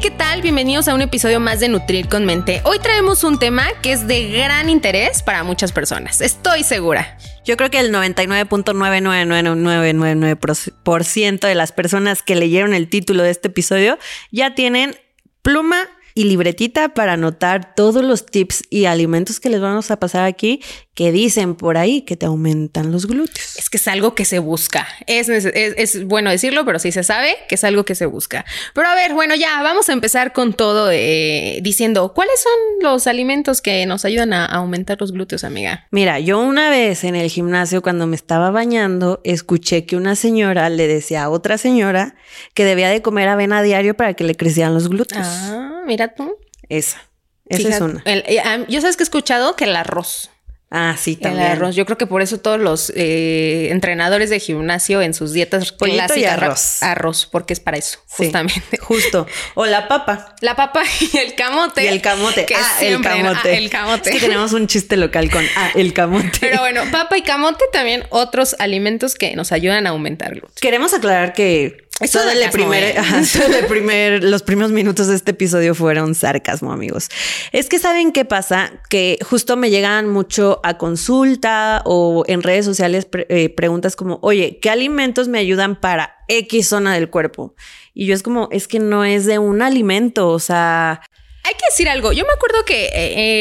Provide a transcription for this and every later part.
¿Qué tal? Bienvenidos a un episodio más de Nutrir con Mente. Hoy traemos un tema que es de gran interés para muchas personas, estoy segura. Yo creo que el 99.99999% de las personas que leyeron el título de este episodio ya tienen pluma y libretita para anotar todos los tips y alimentos que les vamos a pasar aquí que dicen por ahí que te aumentan los glúteos. Es que es algo que se busca. Es, es, bueno decirlo, pero sí se sabe que es algo que se busca. Pero a ver, bueno, ya vamos a empezar con todo eh, diciendo cuáles son los alimentos que nos ayudan a aumentar los glúteos, amiga. Mira, yo una vez en el gimnasio cuando me estaba bañando, escuché que una señora le decía a otra señora que debía de comer avena a diario para que le crecieran los glúteos. Ah, mira tú. Esa. Esa es una. Eh, yo sabes que he escuchado que el arroz. Ah, sí, también. El arroz. Yo creo que por eso todos los eh, entrenadores de gimnasio en sus dietas Pollito y arroz. Arroz, porque es para eso, justamente. Justo. O la papa. La papa y el camote. Y el camote. ah, el camote. Ah, el camote. Es que tenemos un chiste local con ah, el camote. Pero bueno, papa y camote también otros alimentos que nos ayudan a aumentar glúteos. Queremos aclarar que eso de primer, de primer, los primeros minutos de este episodio fueron sarcasmo, amigos. Es que saben qué pasa, que justo me llegan mucho a consulta o en redes sociales eh, preguntas como, oye, ¿qué alimentos me ayudan para X zona del cuerpo? Y yo es como, es que no es de un alimento, o sea, hay que decir algo. Yo me acuerdo que eh,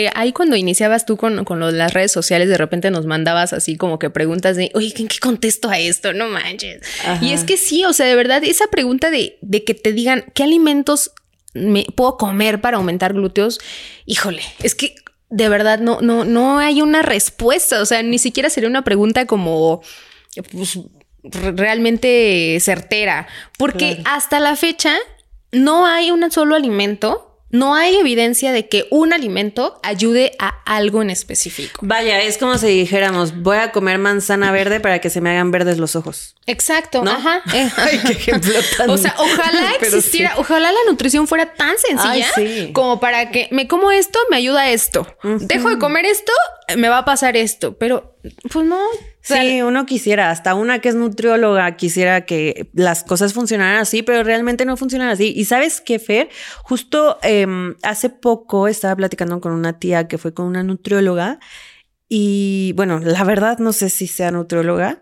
eh, ahí cuando iniciabas tú con, las redes sociales, de repente nos mandabas así como que preguntas de, oye, ¿en qué contesto a esto? No manches. Y es que sí, o sea, de verdad, esa pregunta de, de que te digan qué alimentos me puedo comer para aumentar glúteos, híjole, es que de verdad no, no, no hay una respuesta. O sea, ni siquiera sería una pregunta como pues, realmente certera, porque hasta la fecha no hay un solo alimento no hay evidencia de que un alimento ayude a algo en específico. Vaya, es como si dijéramos, voy a comer manzana verde para que se me hagan verdes los ojos. Exacto, ajá. Ay, qué ejemplo tan... O sea, ojalá existiera, ojalá la nutrición fuera tan sencilla como para que me como esto, me ayuda esto. Dejo de comer esto, me va a pasar esto. Pero, pues no, Sí, uno quisiera, hasta una que es nutrióloga quisiera que las cosas funcionaran así, pero realmente no funcionan así. Y sabes qué, Fer, justo em, hace poco estaba platicando con una tía que fue con una nutrióloga y bueno, la verdad no sé si sea nutrióloga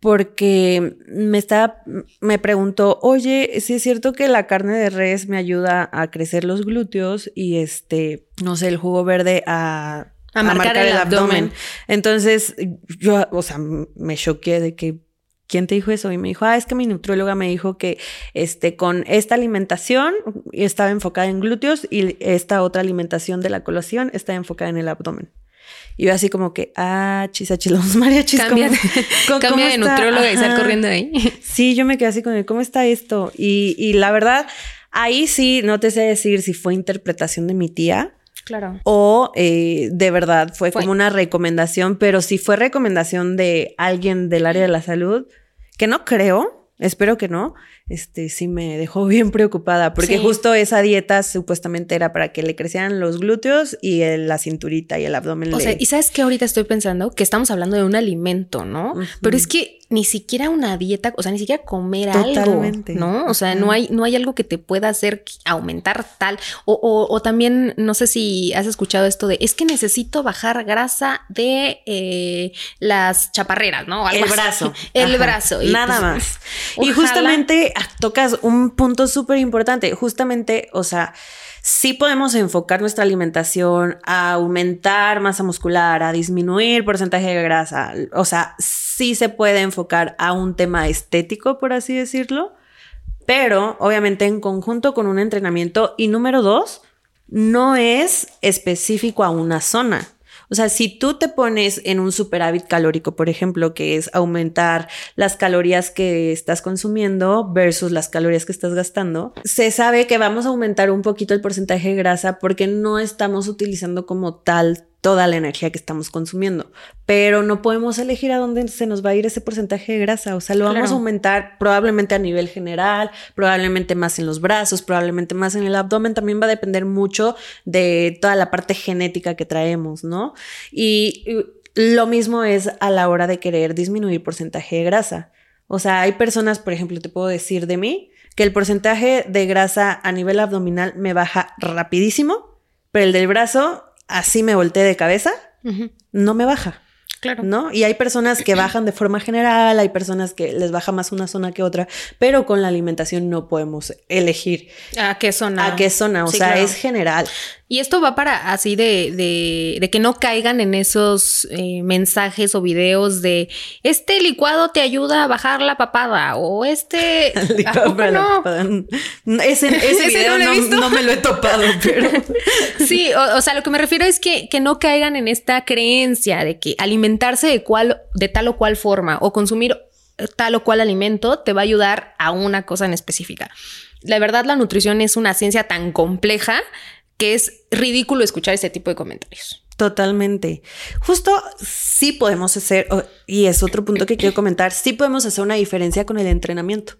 porque me estaba, me preguntó, oye, si es cierto que la carne de res me ayuda a crecer los glúteos y este, no sé, el jugo verde a a marcar, el, abdomen. Entonces, yo, o sea, me choqué de que ¿quién te dijo eso? Y me dijo, ah, es que mi nutrióloga me dijo que este, con esta alimentación estaba enfocada en glúteos y esta otra alimentación de la colación está enfocada en el abdomen. Y yo así como que, ah, chisachis, los mariachis. Cambia, cambia de nutrióloga y sal corriendo ahí. Sí, yo me quedé así con, ¿cómo está esto? Y, y la verdad, ahí sí, no te sé decir si fue interpretación de mi tía Claro. O eh, de verdad fue, como una recomendación, pero si fue recomendación de alguien del área de la salud, que no creo, espero que no, este sí me dejó bien preocupada porque justo esa dieta supuestamente era para que le crecieran los glúteos y la cinturita y el abdomen. O sea, y sabes que ahorita estoy pensando que estamos hablando de un alimento, ¿no? Pero es que ni siquiera una dieta, o sea, ni siquiera comer Totalmente. algo, ¿no? O sea, no hay, no hay algo que te pueda hacer aumentar tal. O, o, también, no sé si has escuchado esto de, es que necesito bajar grasa de eh, las chaparreras, ¿no? el brazo. El brazo. Y Nada pues, más. Y justamente tocas un punto súper importante. Justamente, o sea, sí podemos enfocar nuestra alimentación a aumentar masa muscular, a disminuir porcentaje de grasa. O sea, sí se puede enfocar a un tema estético, por así decirlo. pero obviamente en conjunto con un entrenamiento. Y número dos, no es específico a una zona. O sea, si tú te pones en un superávit calórico, por ejemplo, que es aumentar las calorías que estás consumiendo versus las calorías que estás gastando, se sabe que vamos a aumentar un poquito el porcentaje de grasa porque no estamos utilizando como tal toda la energía que estamos consumiendo, pero no podemos elegir a dónde se nos va a ir ese porcentaje de grasa, o sea, lo vamos a aumentar probablemente a nivel general, probablemente más en los brazos, probablemente más en el abdomen, también va a depender mucho de toda la parte genética que traemos, ¿no? Y lo mismo es a la hora de querer disminuir porcentaje de grasa. O sea, hay personas, por ejemplo, te puedo decir de mí, que el porcentaje de grasa a nivel abdominal me baja rapidísimo, pero el del brazo así me volteé de cabeza, no me baja. Claro. ¿No? Y hay personas que bajan de forma general, hay personas que les baja más una zona que otra, pero con la alimentación no podemos elegir. ¿A qué zona? ¿A qué zona? O sea, es general. Y esto va para así de, de, de que no caigan en esos eh, mensajes o videos de este licuado te ayuda a bajar la papada o este... no? Ese, ese, video no, me lo he topado, pero... sí, o, sea, lo que me refiero es que, que no caigan en esta creencia de que alimentarse de, cual, de tal o cual forma o consumir tal o cual alimento te va a ayudar a una cosa en específica. La verdad, la nutrición es una ciencia tan compleja que es ridículo escuchar ese tipo de comentarios. Totalmente. Justo sí podemos hacer, y es otro punto que quiero comentar, sí podemos hacer una diferencia con el entrenamiento.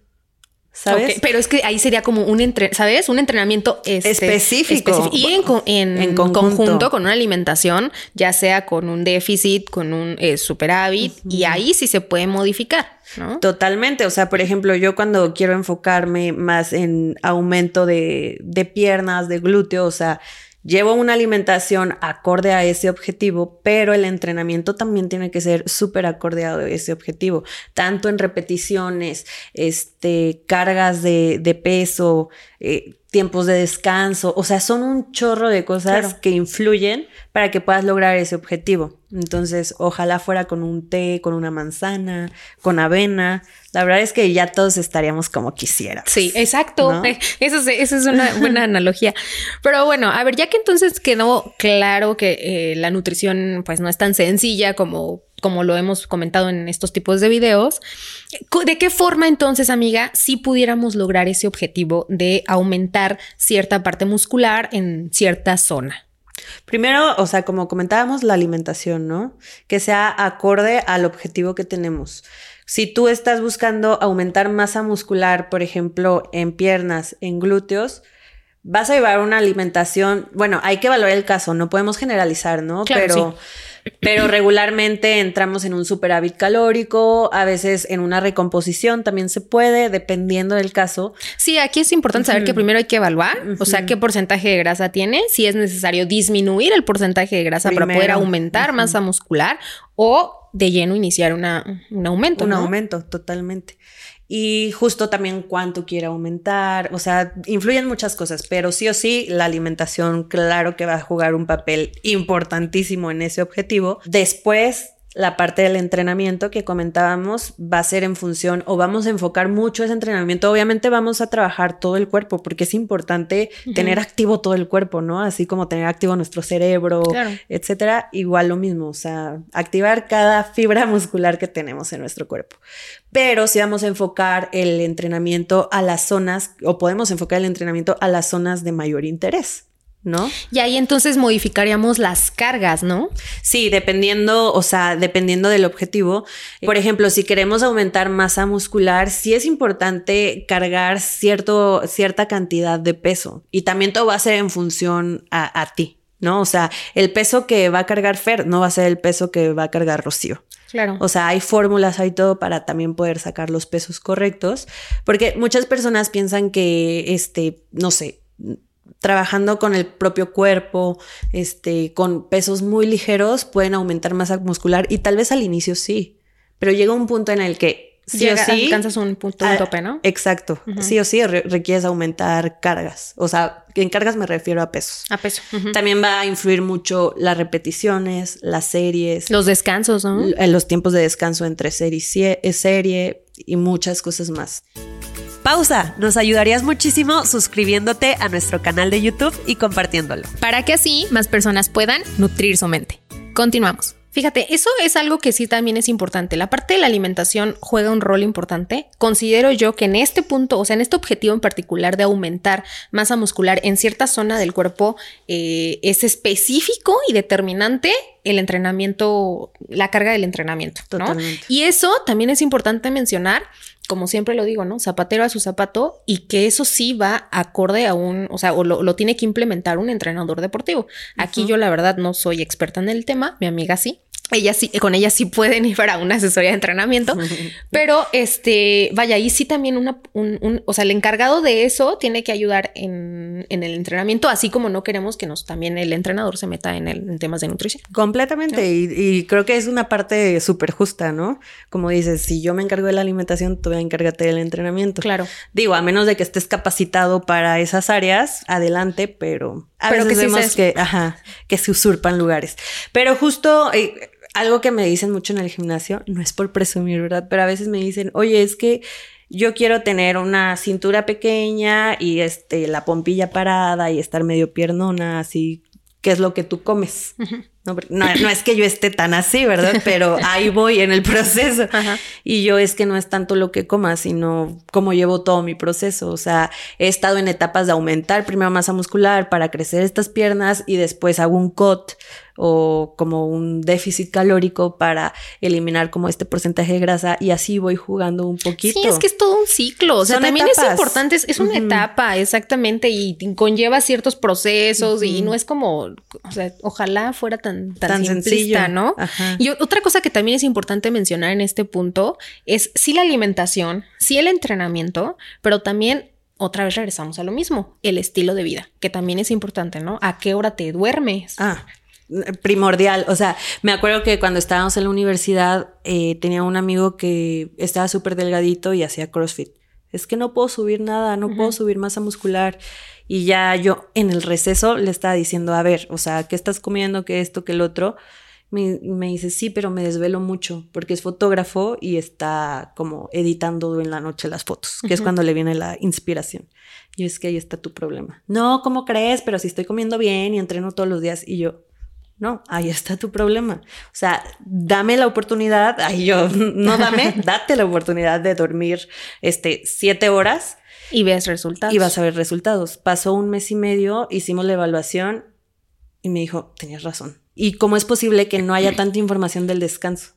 ¿Sabes? pero es que ahí sería como un, entre, ¿sabes? Un entrenamiento este, específico. Y en, conjunto. con una alimentación, ya sea con un déficit, con un eh, superávit, y ahí sí se puede modificar. ¿no? Totalmente. O sea, por ejemplo, yo cuando quiero enfocarme más en aumento de, de piernas, de glúteos, o sea, Llevo una alimentación acorde a ese objetivo, pero el entrenamiento también tiene que ser súper acorde a ese objetivo, tanto en repeticiones, este, cargas de, de peso, eh, tiempos de descanso, o sea, son un chorro de cosas que influyen para que puedas lograr ese objetivo. Entonces, ojalá fuera con un té, con una manzana, con avena. La verdad es que ya todos estaríamos como quisiéramos. Sí, exacto. Eso, es, es una buena analogía. Pero bueno, a ver, ya que entonces quedó claro que eh, la nutrición pues no es tan sencilla como como lo hemos comentado en estos tipos de videos. ¿De qué forma entonces, amiga, si pudiéramos lograr ese objetivo de aumentar cierta parte muscular en cierta zona? Primero, o sea, como comentábamos, la alimentación, ¿no? Que sea acorde al objetivo que tenemos. Si tú estás buscando aumentar masa muscular, por ejemplo, en piernas, en glúteos, vas a llevar una alimentación, bueno, hay que valorar el caso, no podemos generalizar, ¿no? Pero pero regularmente entramos en un superávit calórico, a veces en una recomposición también se puede, dependiendo del caso. Sí, aquí es importante saber que primero hay que evaluar, o sea, qué porcentaje de grasa tiene, si es necesario disminuir el porcentaje de grasa para poder aumentar masa muscular o de lleno iniciar una, un aumento. Un aumento, totalmente y justo también cuánto quiere aumentar, o sea, influyen muchas cosas, pero sí o sí la alimentación claro que va a jugar un papel importantísimo en ese objetivo. Después la parte del entrenamiento que comentábamos va a ser en función o vamos a enfocar mucho ese entrenamiento. Obviamente vamos a trabajar todo el cuerpo porque es importante tener activo todo el cuerpo, ¿no? Así como tener activo nuestro cerebro, etcétera. Igual lo mismo, o sea, activar cada fibra muscular que tenemos en nuestro cuerpo. Pero si vamos a enfocar el entrenamiento a las zonas o podemos enfocar el entrenamiento a las zonas de mayor interés. ¿No? Y ahí entonces modificaríamos las cargas, ¿no? Sí, dependiendo, o sea, dependiendo del objetivo. Por ejemplo, si queremos aumentar masa muscular, sí es importante cargar cierto, cierta cantidad de peso y también todo va a ser en función a, a ti, ¿no? O sea, el peso que va a cargar Fer no va a ser el peso que va a cargar Rocío. Claro. O sea, hay fórmulas, hay todo para también poder sacar los pesos correctos, porque muchas personas piensan que, este, no sé, trabajando con el propio cuerpo, este, con pesos muy ligeros, pueden aumentar masa muscular y tal vez al inicio sí, pero llega un punto en el que sí o sí alcanzas un punto un tope, ¿no? Exacto, sí o sí requieres aumentar cargas, o sea, en cargas me refiero a pesos. A peso. También va a influir mucho las repeticiones, las series, los descansos, ¿no? Los tiempos de descanso entre serie y serie y muchas cosas más. Pausa, nos ayudarías muchísimo suscribiéndote a nuestro canal de YouTube y compartiéndolo. Para que así más personas puedan nutrir su mente. Continuamos. Fíjate, eso es algo que sí también es importante. La parte de la alimentación juega un rol importante. Considero yo que en este punto, o sea, en este objetivo en particular de aumentar masa muscular en cierta zona del cuerpo, eh, es específico y determinante el entrenamiento, la carga del entrenamiento. Y eso también es importante mencionar como siempre lo digo, ¿no? Zapatero a su zapato y que eso sí va acorde a un, o sea, o lo, tiene que implementar un entrenador deportivo. Aquí yo la verdad no soy experta en el tema, mi amiga sí, ella sí, con ella sí pueden ir para una asesoría de entrenamiento, pero este, vaya, ahí sí también una, un, o sea, el encargado de eso tiene que ayudar en, el entrenamiento, así como no queremos que nos también el entrenador se meta en, el, temas de nutrición. Completamente, y, creo que es una parte súper justa, ¿no? Como dices, si yo me encargo de la alimentación, tú encárgate del entrenamiento. Claro. Digo, a menos de que estés capacitado para esas áreas, adelante, pero a veces que vemos que, ajá, que se usurpan lugares. Pero justo... Eh, algo que me dicen mucho en el gimnasio, no es por presumir, ¿verdad? Pero a veces me dicen, oye, es que yo quiero tener una cintura pequeña y este, la pompilla parada y estar medio piernona, así, ¿qué es lo que tú comes? No, no, es que yo esté tan así, ¿verdad? Pero ahí voy en el proceso. Y yo es que no es tanto lo que coma, sino cómo llevo todo mi proceso. O sea, he estado en etapas de aumentar primero masa muscular para crecer estas piernas y después hago un cut o como un déficit calórico para eliminar como este porcentaje de grasa y así voy jugando un poquito. Sí, es que es todo un ciclo, o sea, también es importante, es, una etapa, exactamente, y conlleva ciertos procesos y no es como, o sea, ojalá fuera tan, tan, sencillo, ¿no? Y otra cosa que también es importante mencionar en este punto es sí la alimentación, sí el entrenamiento, pero también otra vez regresamos a lo mismo, el estilo de vida, que también es importante, ¿no? ¿A qué hora te duermes? Ah, primordial. O sea, me acuerdo que cuando estábamos en la universidad eh, tenía un amigo que estaba súper delgadito y hacía CrossFit. Es que no puedo subir nada, no puedo subir masa muscular. Y ya yo en el receso le estaba diciendo, a ver, o sea, ¿qué estás comiendo? ¿Qué esto? ¿Qué el otro? Me, me, dice, sí, pero me desvelo mucho porque es fotógrafo y está como editando en la noche las fotos, que es cuando le viene la inspiración. Y es que ahí está tu problema. No, ¿cómo crees? Pero si estoy comiendo bien y entreno todos los días y yo, no, ahí está tu problema. O sea, dame la oportunidad, ahí yo, no dame, date la oportunidad de dormir este, siete horas. Y ves resultados. Y vas a ver resultados. Pasó un mes y medio, hicimos la evaluación y me dijo, tenías razón. ¿Y cómo es posible que no haya tanta información del descanso?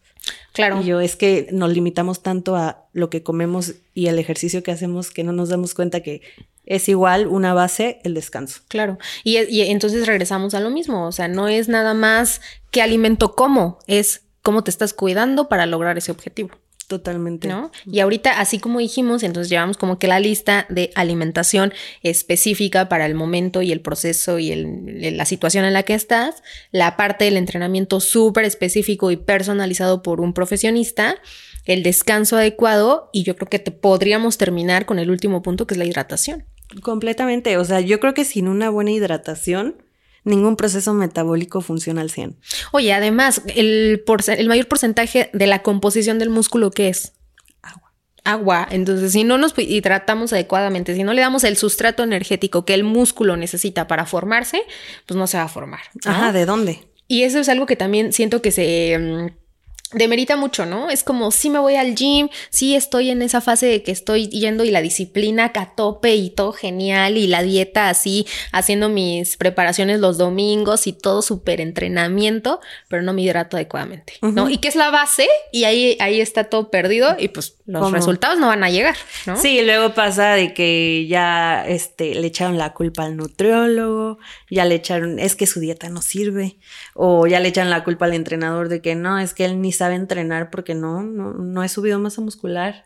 Claro. Y yo es que nos limitamos tanto a lo que comemos y el ejercicio que hacemos que no nos damos cuenta que es igual una base el descanso. Claro. Y, entonces regresamos a lo mismo. O sea, no es nada más qué alimento como, es cómo te estás cuidando para lograr ese objetivo. Totalmente. ¿No? Y ahorita, así como dijimos, entonces llevamos como que la lista de alimentación específica para el momento y el proceso y la situación en la que estás, la parte del entrenamiento súper específico y personalizado por un profesionista, el descanso adecuado y yo creo que te podríamos terminar con el último punto que es la hidratación. Completamente. O sea, yo creo que sin una buena hidratación, ningún proceso metabólico funciona al 100. Oye, además, el, el mayor porcentaje de la composición del músculo, ¿qué es? Agua. Agua. Entonces, si no nos hidratamos adecuadamente, si no le damos el sustrato energético que el músculo necesita para formarse, pues no se va a formar. Ajá, ¿de dónde? Y eso es algo que también siento que se mm, demerita mucho, ¿no? Es como si me voy al gym, sí estoy en esa fase de que estoy yendo y la disciplina a tope y todo genial y la dieta así, haciendo mis preparaciones los domingos y todo súper entrenamiento, pero no me hidrato adecuadamente, ¿no? Y que es la base y ahí, ahí está todo perdido y pues los resultados no van a llegar, ¿no? Sí, luego pasa de que ya este, le echaron la culpa al nutriólogo, ya le echaron, es que su dieta no sirve, o ya le echan la culpa al entrenador de que no, es que él ni sabe entrenar porque no, no, no he subido masa muscular.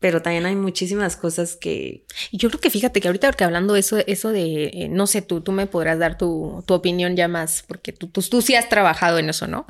Pero también hay muchísimas cosas que... Yo creo que fíjate que ahorita que hablando eso, eso de, eh, no sé, tú, tú me podrás dar tu, tu opinión ya más, porque tú, tú, tú, sí has trabajado en eso, ¿no?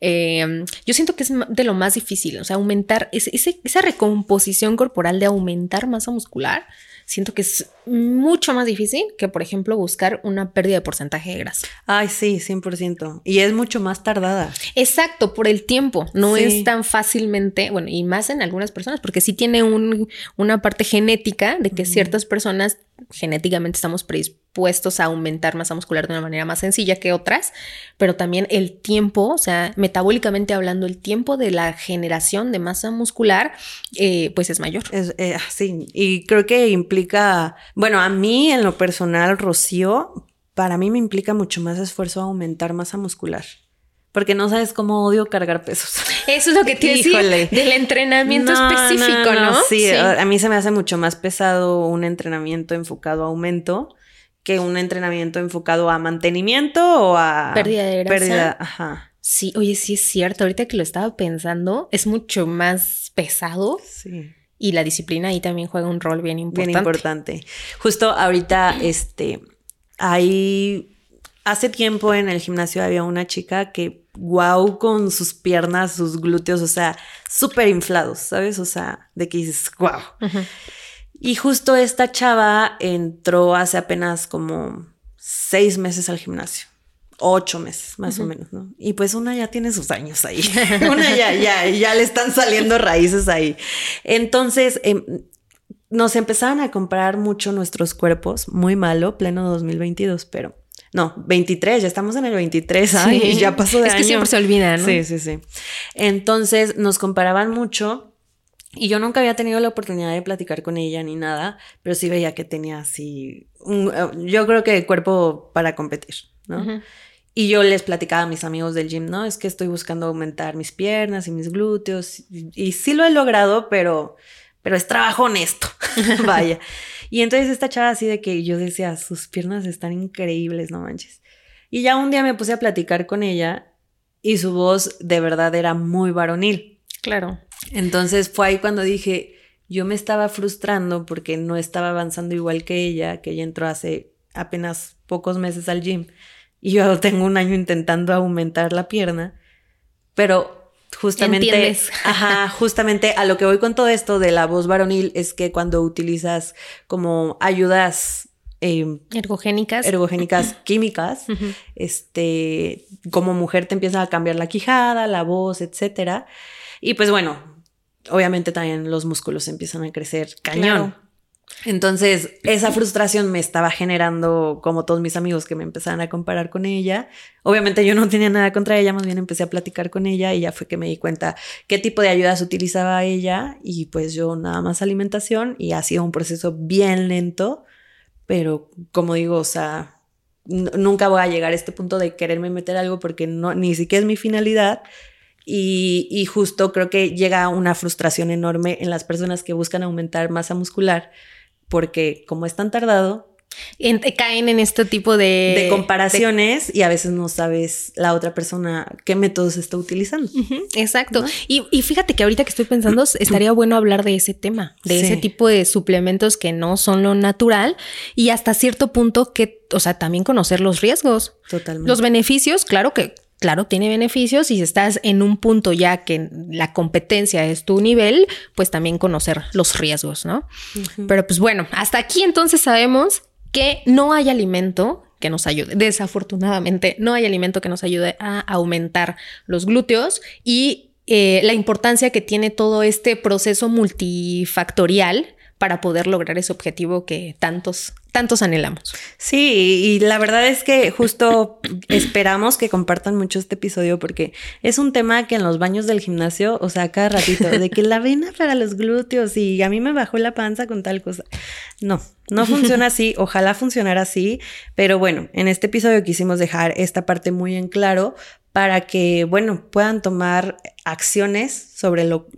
Em, yo siento que es de lo más difícil, o sea, aumentar esa recomposición corporal de aumentar masa muscular siento que es mucho más difícil que, por ejemplo, buscar una pérdida de porcentaje de grasa. Ay, sí, 100%. Y es mucho más tardada. Exacto, por el tiempo. No es tan fácilmente, bueno, y más en algunas personas, porque sí tiene un, una parte genética de que ciertas personas genéticamente estamos predispuestos a aumentar masa muscular de una manera más sencilla que otras, pero también el tiempo, o sea, metabólicamente hablando, el tiempo de la generación de masa muscular, eh, pues es mayor. Eh, sí, y creo que implica bueno, a mí en lo personal, Rocío, para mí me implica mucho más esfuerzo aumentar masa muscular. Porque no sabes cómo odio cargar pesos. Eso es lo que te decía del entrenamiento específico, no, Sí, a mí se me hace mucho más pesado un entrenamiento enfocado a aumento que un entrenamiento enfocado a mantenimiento o a pérdida de grasa. Pérdida, ajá. Sí, oye, sí es cierto. Ahorita que lo estaba pensando, es mucho más pesado. Sí y la disciplina ahí también juega un rol bien importante. Bien importante. Justo ahorita, este, hay, hace tiempo en el gimnasio había una chica que, wow, con sus piernas, sus glúteos, o sea, súper inflados, ¿sabes? O sea, de que dices, wow. Y justo esta chava entró hace apenas como seis meses al gimnasio ocho meses, más o menos, ¿no? Y pues una ya tiene sus años ahí. una ya, ya, ya le están saliendo raíces ahí. Entonces, em, nos empezaron a comprar mucho nuestros cuerpos, muy malo, pleno 2022, pero no, 23, ya estamos en el 23, ay, ya pasó de Es que siempre se olvida, ¿no? Sí, sí, sí. Entonces nos comparaban mucho y yo nunca había tenido la oportunidad de platicar con ella ni nada, pero sí veía que tenía así, un, yo creo que cuerpo para competir, ¿no? Y yo les platicaba a mis amigos del gym, ¿no? Es que estoy buscando aumentar mis piernas y mis glúteos. Y, sí lo he logrado, pero, pero es trabajo honesto. Vaya. Y entonces esta chava así de que yo decía, sus piernas están increíbles, no manches. Y ya un día me puse a platicar con ella y su voz de verdad era muy varonil. Claro. Entonces fue ahí cuando dije, yo me estaba frustrando porque no estaba avanzando igual que ella, que ella entró hace apenas pocos meses al gym y yo tengo un año intentando aumentar la pierna, pero justamente, ajá, justamente a lo que voy con todo esto de la voz varonil es que cuando utilizas como ayudas em, ergogénicas, ergogénicas químicas, este, como mujer te empieza a cambiar la quijada, la voz, etcétera. Y pues bueno, obviamente también los músculos empiezan a crecer cañón. Entonces, esa frustración me estaba generando, como todos mis amigos que me empezaban a comparar con ella. Obviamente yo no tenía nada contra ella, más bien empecé a platicar con ella y ya fue que me di cuenta qué tipo de ayudas utilizaba ella y pues yo nada más alimentación y ha sido un proceso bien lento, pero como digo, o sea, nunca voy a llegar a este punto de quererme meter algo porque no, ni siquiera es mi finalidad. Y, y justo creo que llega una frustración enorme en las personas que buscan aumentar masa muscular porque como es tan tardado, caen en este tipo de, de comparaciones y a veces no sabes la otra persona qué métodos está utilizando. exacto. Y, fíjate que ahorita que estoy pensando, estaría bueno hablar de ese tema, de ese tipo de suplementos que no son lo natural y hasta cierto punto que, o sea, también conocer los riesgos. Totalmente. Los beneficios, claro que claro, tiene beneficios y si estás en un punto ya que la competencia es tu nivel, pues también conocer los riesgos, ¿no? Pero pues bueno, hasta aquí entonces sabemos que no hay alimento que nos ayude. Desafortunadamente, no hay alimento que nos ayude a aumentar los glúteos y eh, la importancia que tiene todo este proceso multifactorial para poder lograr ese objetivo que tantos, tantos anhelamos. Sí, y la verdad es que justo esperamos que compartan mucho este episodio porque es un tema que en los baños del gimnasio, o sea, cada ratito, de que la vena para los glúteos y a mí me bajó la panza con tal cosa. No, no funciona así, ojalá funcionara así, pero bueno, en este episodio quisimos dejar esta parte muy en claro para que, bueno, puedan tomar acciones sobre lo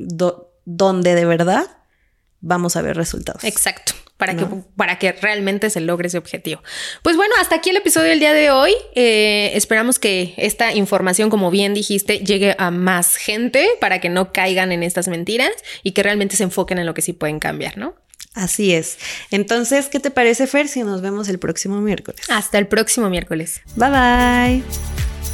donde de verdad vamos a ver resultados. Exacto. Para, que, para que realmente se logre ese objetivo. Pues bueno, hasta aquí el episodio del día de hoy. Eh, esperamos que esta información, como bien dijiste, llegue a más gente para que no caigan en estas mentiras y que realmente se enfoquen en lo que sí pueden cambiar, ¿no? Así es. Entonces, ¿qué te parece, Fer, si nos vemos el próximo miércoles? Hasta el próximo miércoles. Bye bye.